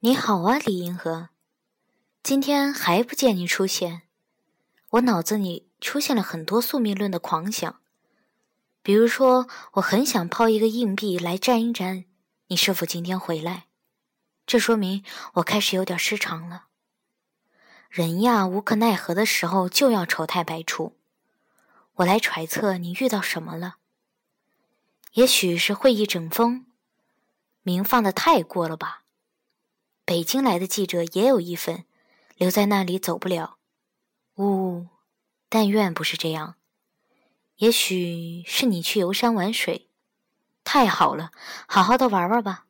你好啊，李银河，今天还不见你出现，我脑子里出现了很多宿命论的狂想，比如说，我很想抛一个硬币来沾一沾你是否今天回来，这说明我开始有点失常了。人呀，无可奈何的时候就要丑态百出。我来揣测你遇到什么了？也许是会议整风，名放的太过了吧？北京来的记者也有一份，留在那里走不了。呜，但愿不是这样。也许是你去游山玩水，太好了，好好的玩玩吧。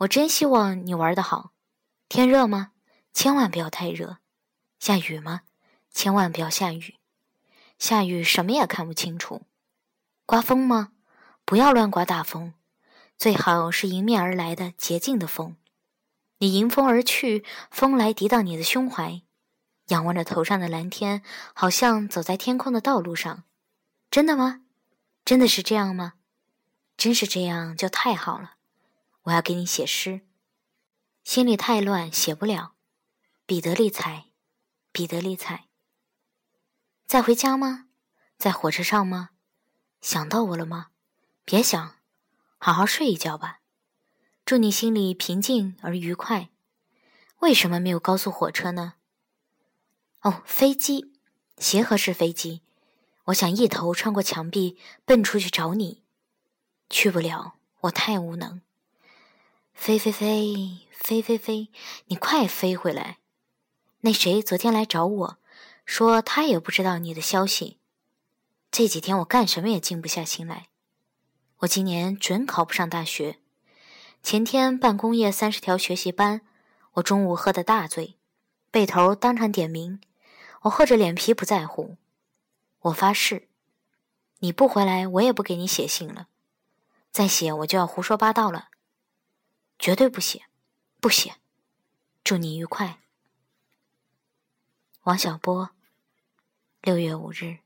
我真希望你玩得好。天热吗？千万不要太热。下雨吗？千万不要下雨。下雨什么也看不清楚，刮风吗？不要乱刮大风，最好是迎面而来的洁净的风。你迎风而去，风来抵挡你的胸怀，仰望着头上的蓝天，好像走在天空的道路上。真的吗？真的是这样吗？真是这样就太好了。我要给你写诗，心里太乱，写不了。彼得利采，彼得利采。在回家吗？在火车上吗？想到我了吗？别想，好好睡一觉吧。祝你心里平静而愉快。为什么没有高速火车呢？哦，飞机，协和式飞机。我想一头穿过墙壁奔出去找你，去不了，我太无能。飞飞飞飞飞飞，你快飞回来。那谁昨天来找我？说他也不知道你的消息。这几天我干什么也静不下心来。我今年准考不上大学。前天办工业三十条学习班，我中午喝的大醉，被头当场点名。我厚着脸皮不在乎。我发誓，你不回来，我也不给你写信了。再写我就要胡说八道了。绝对不写，不写。祝你愉快。王小波，六月五日。